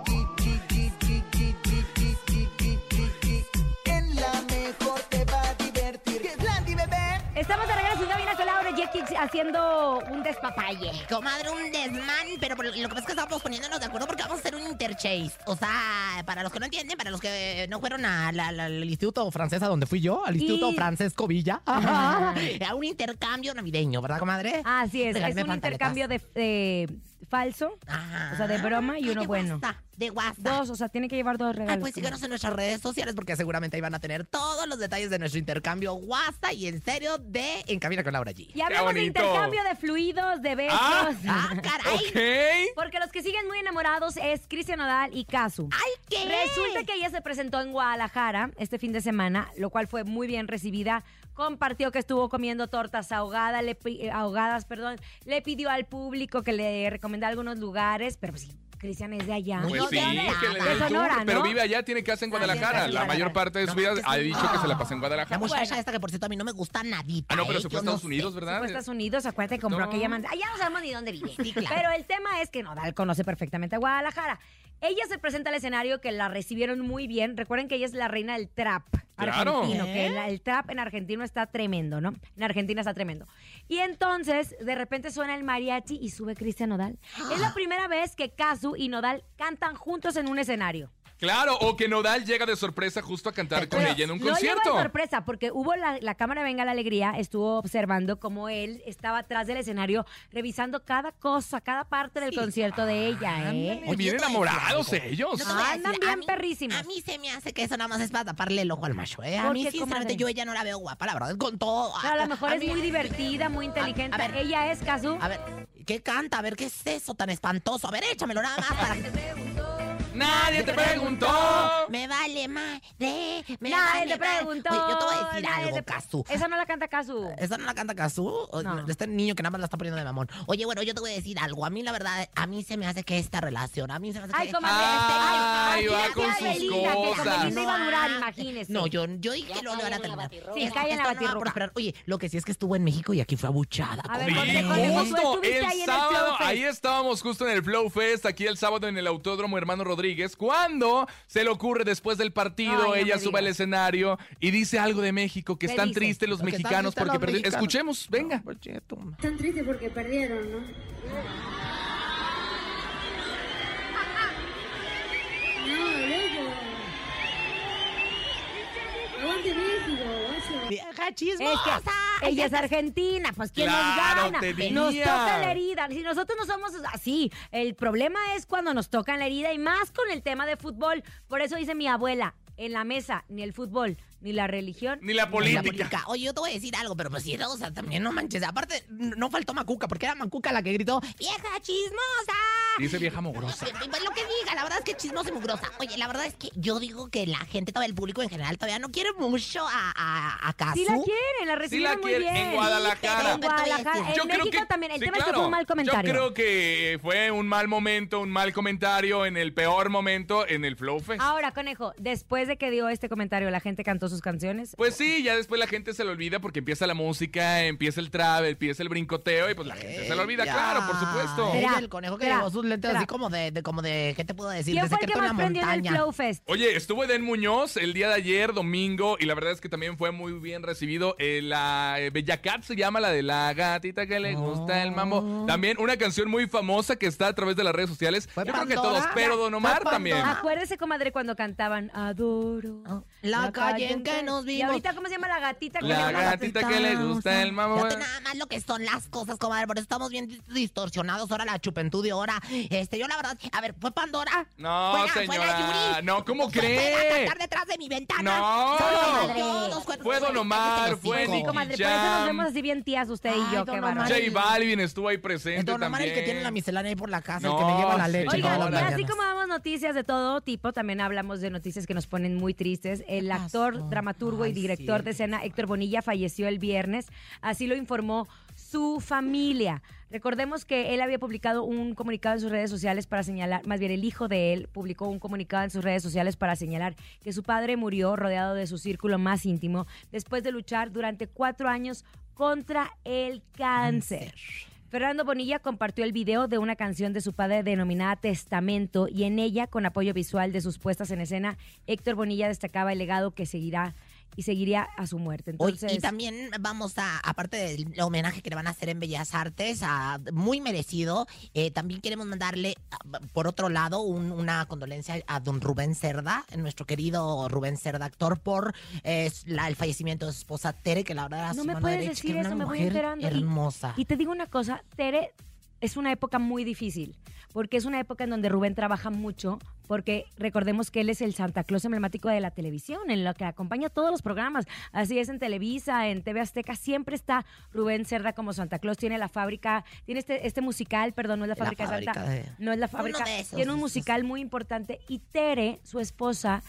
S2: haciendo un despapalle.
S3: Comadre, un desmán, pero lo que pasa es que estamos poniéndonos de acuerdo porque vamos a hacer un interchase. O sea, para los que no entienden, para los que no fueron al Instituto Francés a donde fui yo, al Instituto
S2: Y-
S3: Francesco Villa, a un intercambio navideño, ¿verdad, comadre?
S2: Así es, es un
S3: pantaletas.
S2: intercambio de, de falso, o sea, de broma y
S3: Ay,
S2: uno
S3: de
S2: bueno.
S3: de guasa.
S2: Dos, o sea, tiene que llevar dos
S3: Ay,
S2: regalos.
S3: pues síganos en nuestras redes sociales porque seguramente ahí van a tener todos los detalles de nuestro intercambio guasa y en serio de En Cabina con Laura G.
S2: Y hablamos de intercambio de fluidos, de besos.
S4: Ah,
S3: ¡Ah, caray!
S4: Ok.
S2: Porque los que siguen muy enamorados es Cristian Nodal y Kazu.
S3: ¡Ay, qué!
S2: Resulta que ella se presentó en Guadalajara este fin de semana, lo cual fue muy bien recibida. Compartió que estuvo comiendo tortas ahogadas, le, eh, ahogadas, perdón. Le pidió al público que le recomendara algunos lugares, pero pues sí, Cristian es de allá.
S4: Pues sí,
S3: bien,
S4: que le
S3: de
S2: Sonora,
S4: pero
S2: ¿no?
S4: vive allá, tiene casa en Guadalajara.
S3: sí,
S4: La mayor parte de su
S3: No,
S4: vida
S3: es que
S4: ha
S3: sí.
S4: dicho que se la pasa en
S3: La
S4: Guadalajara.
S3: muchacha esta que por cierto a mí no me gusta nadita.
S4: Ah, no, pero
S3: ¿eh?
S4: se fue a
S3: no
S4: Estados
S3: sé.
S4: Unidos,
S2: Se
S4: ¿verdad?
S2: fue a Estados Unidos, acuérdate, compró
S4: No.
S2: aquella manda. Allá no sabemos ni dónde vive.
S3: Sí, claro.
S2: Pero el tema es que Nodal conoce perfectamente a Guadalajara. Ella se presenta al escenario que la recibieron muy bien. Recuerden que ella es la reina del trap
S4: Claro.
S2: argentino,
S3: ¿Eh?
S2: que la- el trap en argentino está tremendo, ¿no? En Argentina está tremendo. Y entonces, de repente suena el mariachi y sube Cristian Nodal. Es la primera vez que Kazu y Nodal cantan juntos en un escenario.
S4: Claro, o que Nodal llega de sorpresa justo a cantar con ella en un
S2: no
S4: concierto.
S2: de sorpresa, porque hubo la, la cámara Venga la Alegría, estuvo observando cómo él estaba atrás del escenario, revisando cada cosa, cada parte del concierto de ella, ¿eh?
S4: Muy bien
S3: a decir
S4: enamorados ellos.
S3: A
S2: Andan
S3: a
S2: bien
S3: mí-
S2: perrísimos.
S3: A mí se me hace que eso nada más es para taparle el ojo al macho, ¿eh? A
S2: ¿Por
S3: mí, sinceramente, yo ella no la veo guapa, la verdad, con todo.
S2: Pero a lo mejor
S3: A
S2: es
S3: mí-
S2: muy divertida, muy inteligente.
S3: a ver.
S2: ella es Kazu.
S3: A ver, ¿qué canta? A ver, ¿qué es eso tan espantoso? A ver, échamelo nada más para
S4: Nadie te preguntó.
S3: Me vale madre, me
S2: Nadie
S3: vale
S2: te preguntó.
S3: Oye, yo te voy a decir
S2: nadie
S3: algo,
S2: te-
S3: Casu.
S2: Esa no la canta Kazu.
S3: ¿Esa no la canta Cazú? O-
S2: No.
S3: Este niño que nada más la está poniendo de mamón. Oye, bueno, yo te voy a decir algo. A mí, la verdad, a mí se me hace que esta relación, a mí se me hace
S2: Ay,
S3: que...
S2: comadre,
S4: Ay,
S2: este,
S4: va
S2: ay,
S4: con
S2: ay,
S4: sus
S2: Belinda, que con
S4: cosas.
S2: Belinda iba a durar, imagínese.
S3: No, yo, yo dije que no le van a terminar.
S2: Sí, cae en la
S3: esto no va a
S2: batirruca.
S3: prosperar. Oye, lo que sí es que estuvo en México y aquí fue abuchada.
S2: A ver,
S4: justo el sábado, ahí estábamos justo en el Flow Fest, aquí el sábado en el Autódromo Hermano Rodríguez, cuando se le ocurre después del partido,
S2: Ay, no
S4: ella sube al escenario y dice algo de México, que
S2: ¿Qué
S4: están
S2: dice?
S4: tristes los mexicanos porque perdieron. Escuchemos, venga.
S3: Oye, toma.
S10: Están tristes porque perdieron, ¿no? No, México, guacho.
S3: Vieja
S2: Es
S3: chismosa.
S2: que ella es argentina, pues ¿quién
S4: Claro,
S2: nos gana? Nos toca la herida. Si nosotros no somos así, el problema es cuando nos tocan la herida y más con el tema de fútbol. Por eso dice mi abuela, en la mesa, ni el fútbol, ni la religión.
S4: Ni la
S3: La
S4: política.
S3: política. Oye, yo te voy a decir algo, pero pues sí, o sea, también no manches. Aparte, no faltó Macuca, porque era Macuca la que gritó, ¡vieja chismosa!
S4: Dice vieja mugrosa.
S3: Pues lo que diga, la verdad es que chismosa y mugrosa. Oye, la verdad es que yo digo que la gente, todo el público en general, todavía no quiere mucho a, a, a Cazzu.
S2: Sí la quieren, la recibieron muy
S4: quieren.
S2: bien.
S4: En Guadalajara.
S2: En Guadalajara.
S4: Yo
S2: En
S4: creo
S2: México
S4: que-
S2: también. El
S4: sí,
S2: tema es que fue un mal comentario.
S4: Yo creo que fue un mal momento, un mal comentario en el peor momento en el Flow Fest.
S2: Ahora, conejo, después de que dio este comentario, la gente cantó sus canciones.
S4: Pues sí, ya después la gente se le olvida porque empieza la música, empieza el trap, empieza el brincoteo y pues la gente se le olvida,
S3: Ya.
S4: claro, por supuesto.
S2: Tra-
S3: el conejo que llevó sus lentes
S2: tra-
S3: así como de, de- como de, ¿qué te puedo decir?
S2: ¿Quién
S3: De
S2: fue el que
S3: en
S2: más
S3: la
S2: prendió en el. Flow Fest?
S4: Oye, estuvo Eden Muñoz el día de ayer, domingo, y la verdad es que también fue muy bien recibido. Eh, la eh, Bella Cat se llama la de la gatita que le gusta el mambo. También una canción muy famosa que está a través de las redes sociales.
S3: Fue
S4: Yo creo que todos, pero Don Omar también.
S2: Acuérdese, comadre, cuando cantaban Adoro.
S3: Oh, la calle en que nos
S2: Y
S3: vimos.
S2: ahorita, ¿cómo se llama la gatita? que
S4: La
S2: le-
S4: gatita que le gusta el mambo.
S3: Nada más lo que son las cosas, comadre. Por eso estamos bien dis- distorsionados. Ahora la chupentud y ahora Este, yo la verdad, a ver, fue Pandora.
S4: No,
S3: Fue la- fue la
S4: señora.
S3: Yuri.
S4: No, ¿cómo
S3: Fue- fue
S4: cree?
S3: a detrás de mi ventana.
S4: No. Fue Don Omar, fue. Nicky
S2: Comadre, por eso nos vemos así bien tías usted y yo, qué
S3: Omar.
S2: bárbaro.
S4: J Balvin estuvo ahí presente
S3: Don Omar, el
S4: también.
S3: que tiene la miscelánea ahí por la casa, el que me lleva la leche.
S4: señora.
S2: Oigan, así como damos noticias de todo tipo, también hablamos de noticias que nos ponen muy tristes. El actor, dramaturgo y director
S3: sí.
S2: de escena Héctor Bonilla falleció el viernes. Así lo informó su familia. Recordemos que él había publicado un comunicado en sus redes sociales para señalar, más bien el hijo de él publicó un comunicado en sus redes sociales para señalar que su padre murió rodeado de su círculo más íntimo después de luchar durante cuatro años contra el cáncer. Fernando Bonilla compartió el video de una canción de su padre denominada Testamento y en ella, con apoyo visual de sus puestas en escena, Héctor Bonilla destacaba el legado que seguirá y seguiría a su muerte. Entonces,
S3: y también vamos a, aparte del homenaje que le van a hacer en Bellas Artes, a- muy merecido, eh, también queremos mandarle, por otro lado, un- una condolencia a don Rubén Cerda, nuestro querido Rubén Cerda, actor, por eh, la- el fallecimiento de su esposa Tere, que la verdad era
S2: no
S3: su
S2: me
S3: mano
S2: puedes
S3: derecha,
S2: decir
S3: que era
S2: eso,
S3: una
S2: me voy. Y-
S3: Hermosa.
S2: Y, te digo una cosa, Tere, es una época muy difícil, porque es una época en donde Rubén trabaja mucho, porque recordemos que él es el Santa Claus emblemático de la televisión, en lo que acompaña todos los programas. Así es en Televisa, en TV Azteca, siempre está Rubén Cerda como Santa Claus. Tiene la fábrica, tiene este, este musical, perdón, no es la
S3: La
S2: fábrica,
S3: fábrica
S2: Santa,
S3: de-
S2: no es la fábrica,
S3: de esos,
S2: tiene un musical muy importante. Y Tere, su esposa,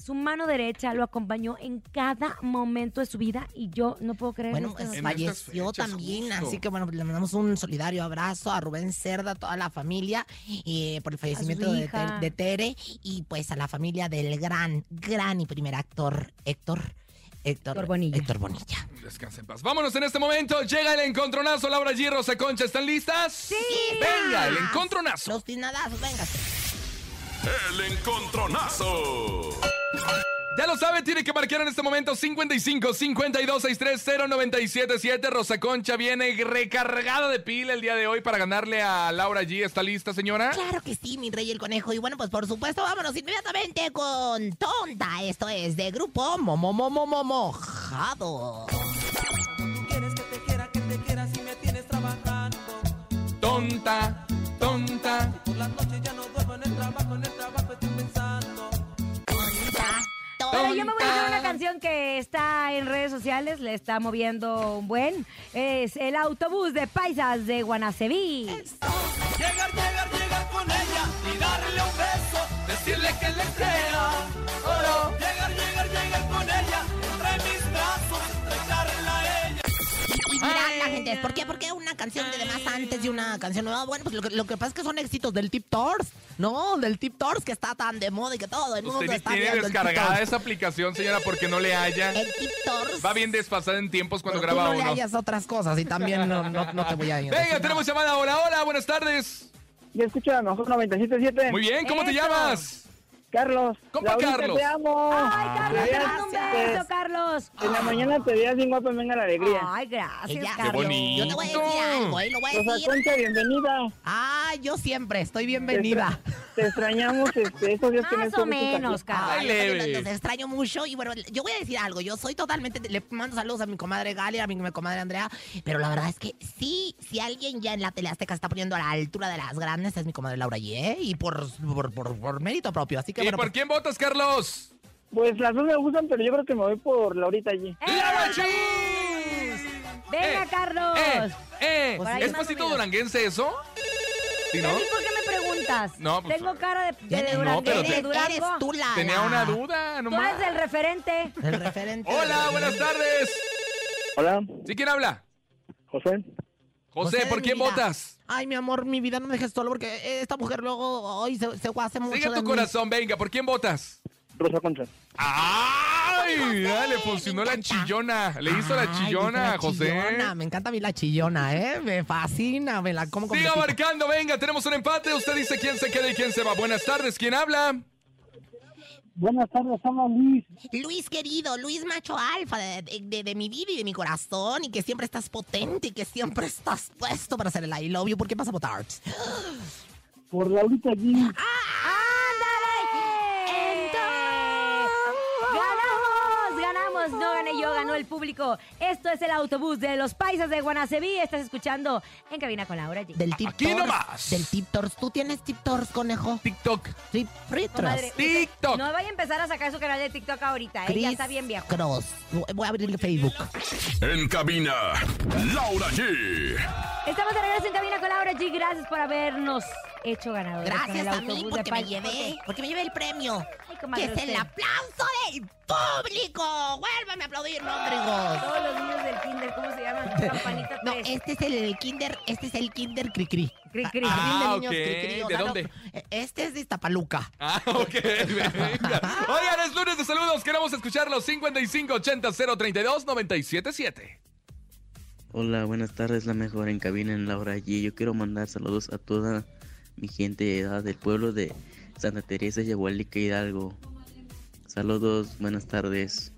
S2: su mano derecha lo acompañó en cada momento de su vida y yo no puedo creer
S3: Bueno, pues,
S2: noticia.
S3: falleció
S4: fechas,
S3: también,
S4: justo.
S3: así que bueno, le mandamos un solidario abrazo a Rubén Cerda, a toda la familia, eh, por el fallecimiento de, Tere y pues a la familia del gran, gran y primer actor Héctor. Héctor,
S2: Héctor Bonilla.
S3: Héctor Bonilla.
S4: Descansa en paz. Vámonos en este momento. Llega el encontronazo. Laura G. Rosa Concha, ¿están listas? Sí. Venga, el encontronazo.
S3: Los tinadazos, venga.
S5: El encontronazo.
S4: Lo sabe, tiene que marcar en este momento 55 52 63 0977. Rosa Concha viene recargada de pila el día de hoy para ganarle a Laura G. ¿Está lista, señora?
S3: Claro que sí, mi rey el conejo. Y bueno, pues por supuesto, vámonos inmediatamente con Tonta. Esto es de grupo Momo Momo Momo Mojado.
S1: Quieres que te quiera, que te quiera si me tienes trabajando.
S4: Tonta, tonta.
S1: Por las noches ya no duermo en el trabajo, en el trabajo.
S2: Pero yo me voy a hacer una canción que está en redes sociales, le está moviendo un buen. Es el autobús de paisas de Guanaceví.
S1: Llegar, llegar, llegar con ella y darle un beso, decirle que le crea. Oro. Llegar, llegar, llegar con ella
S3: Y dirán la gente, ¿por qué? ¿Por qué una canción de demás antes y una canción nueva? Bueno, pues lo que, lo que pasa es que son éxitos del Tip Tours, ¿no? Del Tip Tours que está tan de moda y que todo el mundo
S4: Usted
S3: está
S4: tiene
S3: viendo el Tip
S4: descargada esa aplicación, señora, porque no le haya.
S3: El Tip Tours.
S4: Va bien desfasada en tiempos cuando
S3: pero tú
S4: graba
S3: no le hayas otras cosas y también no, no, no te voy a
S4: Venga, tenemos llamada. Hola, hola, buenas tardes.
S8: Ya escucha a nosotros 97.7.
S4: Muy bien, ¿cómo te
S2: Eso.
S4: llamas?
S8: Carlos.
S4: Compa
S8: Laurita,
S4: Carlos.
S8: te amo.
S2: Ay, Carlos, te mando un
S8: veas-
S2: beso, Carlos.
S8: En la mañana te veías bien guapa, venga la alegría.
S2: Ay, gracias,
S3: Ella-
S2: Carlos.
S4: bonito.
S3: Yo te voy a decir algo, ¿eh? Lo voy a
S8: Rosa
S3: decir.
S8: Concha, bienvenida.
S3: Ah, yo siempre estoy bienvenida.
S8: Te extrañamos este, estos días que
S2: Más o menos,
S4: leve.
S3: los, extraño mucho y bueno, yo voy a decir algo, yo soy totalmente, le mando saludos a mi comadre Galia, a mi comadre Andrea, pero la verdad es que sí, si alguien ya en la tele azteca está poniendo a la altura de las grandes es mi comadre Laura Ye, y por, por, por- por mérito propio, así que
S4: ¿Y
S3: bueno,
S4: por
S3: pues,
S4: quién votas, Carlos?
S8: Pues las dos me gustan, pero yo creo que me voy por Laurita allí.
S4: ¡Laura G!
S2: Venga,
S4: Eh,
S2: Carlos.
S4: Eh, eh, ¿Es pasito duranguense eso? ¿Sí, no?
S2: ¿Y por qué me preguntas?
S4: No, pues,
S2: Tengo cara de, de,
S3: eres-
S2: Durango,
S4: pero
S2: de
S4: te-
S3: eres,
S2: Durango.
S3: eres tú la,
S4: Tenía una duda,
S2: Tú
S4: nomás.
S2: eres el referente.
S3: el referente.
S4: Hola, buenas tardes.
S8: Hola,
S4: ¿Sí quién habla?
S8: José.
S4: José,
S3: José,
S4: ¿por quién
S3: vida.
S4: votas?
S3: Ay, mi amor, mi vida no me dejes solo porque esta mujer luego hoy se, se hace mucho
S4: Sigue
S3: de
S4: tu
S3: mí.
S4: corazón, venga, ¿por quién votas?
S8: Rosa Concha.
S4: ¡Ay! Ya le funcionó la chillona. Le hizo la
S3: Ay,
S4: chillona,
S3: la
S4: José.
S3: chillona, Me encanta a mí la chillona, ¿eh? Me fascina, me la como con
S4: Siga
S3: pepito.
S4: marcando, venga, tenemos un empate. Usted dice quién se queda y quién se va. Buenas tardes, ¿quién habla?
S8: Buenas tardes, somos Luis.
S3: Luis querido, Luis macho alfa de, de- de- de mi vida y de mi corazón y que siempre estás potente y que siempre estás puesto para hacer el I love you. ¿Por qué vas a votar?
S8: Por Laurita allí.
S2: Yo, ganó el público. Esto es el autobús de los paisas de Guanaceví. Estás escuchando en cabina con Laura G.
S3: Del Tip
S4: Aquí nomás.
S3: Del Tip. ¿Tú tienes Tip conejo?
S4: TikTok.
S3: Tip
S4: TikTok.
S2: No vaya a empezar a sacar su canal de TikTok ahorita. ¿eh? Ya está bien viejo.
S3: Cross. Voy a abrir el Facebook.
S5: En cabina, Laura G.
S2: Estamos de regreso en cabina con Laura G. Gracias por habernos hecho ganadores
S3: Gracias a mí
S2: autobús
S3: porque me llevé, porque me llevé el premio.
S2: Comadre,
S3: que es el aplauso del público. Vuélvame a aplaudir, no, Rodrigo.
S2: Todos los niños del kinder, ¿cómo se llaman? Campanita
S3: No,
S2: 3.
S3: este es el kinder, este es el kinder cri-cri.
S2: Cri, cri.
S3: De
S4: Ah,
S3: niños
S4: ok. ¿De
S3: sea, no,
S4: dónde?
S3: eh, este es de Iztapaluca.
S4: Ah, ok, venga. Oigan, es lunes de saludos. Queremos escucharlos. 5580 032 977.
S11: Hola, buenas tardes, la mejor en cabina en Laura allí. Yo quiero mandar saludos a toda mi gente de edad del pueblo de Santa Teresa, Yagualica, Hidalgo. Saludos, buenas tardes.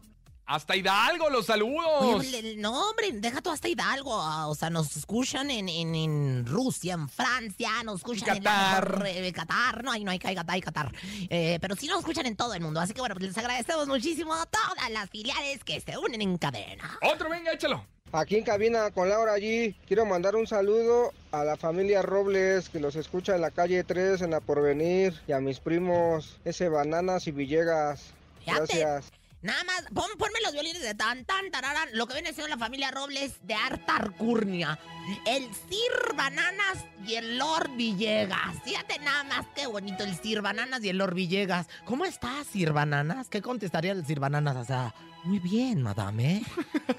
S4: Hasta Hidalgo, los saludos.
S3: Oye, no, hombre, deja tú hasta Hidalgo. ah, O sea, nos escuchan en, en, en Rusia, en Francia, nos escuchan en
S4: Qatar.
S3: eh, Qatar. No, ahí no hay, hay Qatar, hay Qatar. Eh, pero sí nos escuchan en todo el mundo. Así que bueno, pues les agradecemos muchísimo a todas las filiales que se unen en cadena.
S4: Otro, venga, échalo.
S8: Aquí en cabina con Laura allí, quiero mandar un saludo a la familia Robles que los escucha en la calle 3 en la Porvenir y a mis primos ese Bananas y Villegas. Gracias.
S3: Nada más, pon- ponme los violines de tan, tan, tararán. Lo que viene siendo la familia Robles de Arta Arcurnia. El Sir Bananas y el Lord Villegas. Fíjate nada más qué bonito el Sir Bananas y el Lord Villegas. ¿Cómo estás, Sir Bananas? ¿Qué contestaría el Sir Bananas? O sea, muy bien, madame.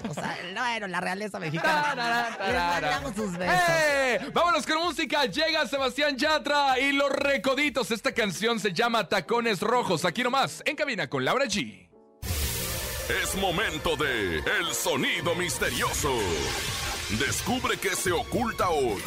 S3: O sea, bueno, la realeza mexicana. Les mandamos sus besos.
S4: ¡Eh! Vámonos con música. Llega Sebastián Yatra y los recoditos. Esta canción se llama Tacones Rojos. Aquí nomás, en cabina con Laura G.
S5: Es momento de El Sonido Misterioso. Descubre qué se oculta hoy.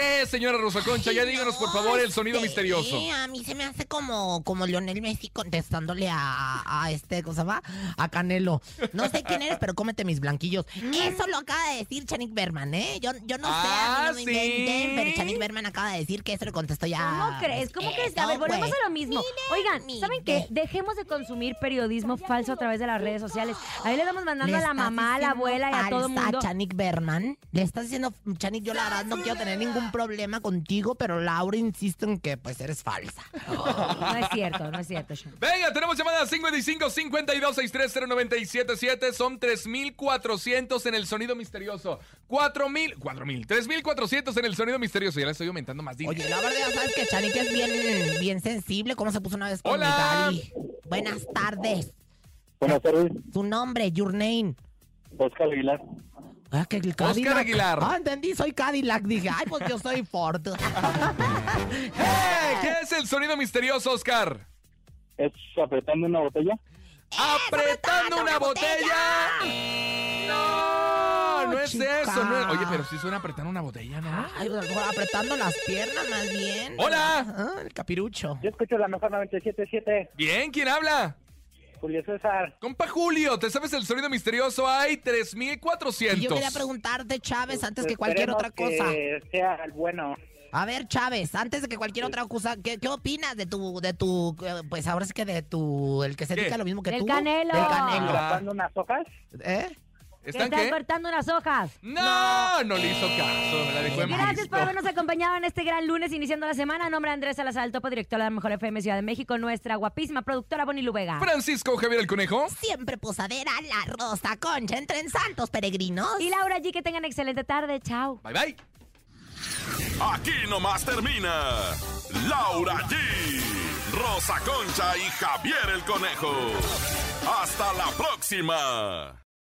S4: ¿Qué, señora Rosa Concha? Ya díganos, por favor, el sonido
S3: este,
S4: misterioso.
S3: A mí se me hace como, como Lionel Messi contestándole a, a este, ¿cómo se llama? A Canelo. No sé quién eres, pero cómete mis blanquillos. Eso lo acaba de decir Chanik Berman, ¿eh? Yo, yo no sé,
S4: Ah,
S3: a mí no me
S4: ¿sí?
S3: inventen, pero Chanik Berman acaba de decir que eso le contestó ya.
S2: ¿Cómo crees? ¿Cómo crees? A ver, volvemos
S3: güey.
S2: a lo mismo. Oigan, ¿saben qué? Dejemos de consumir periodismo falso a través de las redes sociales. Ahí le estamos mandando
S3: Le
S2: a la mamá, a la abuela y a todo el mundo.
S3: Chanik Berman. Le estás diciendo, Chanik, yo la verdad no quiero tener ningún problema contigo, pero Laura insiste en que pues eres falsa.
S2: No es cierto, no es cierto, Sean.
S4: Venga, tenemos llamada 55 52 630 977 Son 3400 en el sonido misterioso. 4000, 4000, 3400 en el sonido misterioso. Ya le estoy aumentando más dinero.
S3: Oye, la verdad, ya sabes que Chanik es bien, bien sensible. ¿Cómo se puso una vez con
S4: Hola.
S3: mi? Buenas tardes.
S9: Buenas tardes,
S3: Tu nombre, your name.
S9: Oscar Aguilar.
S3: Ah, que el
S4: Oscar. Aguilar.
S3: Ah, entendí, soy Cadillac. Dije, ay, pues yo soy Ford.
S4: ¡Eh! ¿Qué es el sonido misterioso, Oscar?
S9: ¿Es apretando una botella?
S4: ¡Apretando una botella! No, no es
S3: chica.
S4: eso. no es- Oye, pero sí suena apretando una botella, ¿no?
S3: Ay, pues, apretando las piernas más bien.
S4: Hola.
S3: Ah, el capirucho.
S9: Yo escucho la mejor 97.7.
S4: Bien, ¿quién habla?
S9: Julio César.
S4: Compa Julio, ¿te sabes el sonido misterioso? Hay
S3: Y
S4: 3400.
S3: yo quería preguntarte, Chávez, antes que cualquier otra cosa.
S9: Que sea el bueno.
S3: A ver, Chávez, antes de que cualquier otra cosa, ¿qué, qué opinas de tu, de tu, eh, pues ahora sí que de tu, el que se dedica a lo mismo que
S2: Del
S3: tú?
S2: Canelo.
S3: Del Canelo.
S9: ¿Apretando unas hojas?
S3: ¿Eh?
S2: Que
S4: ¿Están
S2: estás
S4: qué?
S2: cortando unas hojas.
S4: No, no le hizo caso. Me la dejó en
S2: Gracias
S4: visto.
S2: por habernos acompañado en este gran lunes iniciando la semana. A nombre de Andrés Salazar, el topo director de la Mejor FM Ciudad de México, nuestra guapísima productora Bonnie Lubega.
S4: Francisco Javier el Conejo.
S3: Siempre posadera, la rosa concha, entre en santos peregrinos.
S2: Y Laura G, que tengan excelente tarde. Chao.
S4: Bye bye.
S5: Aquí nomás termina Laura G, Rosa Concha y Javier el Conejo. Hasta la próxima.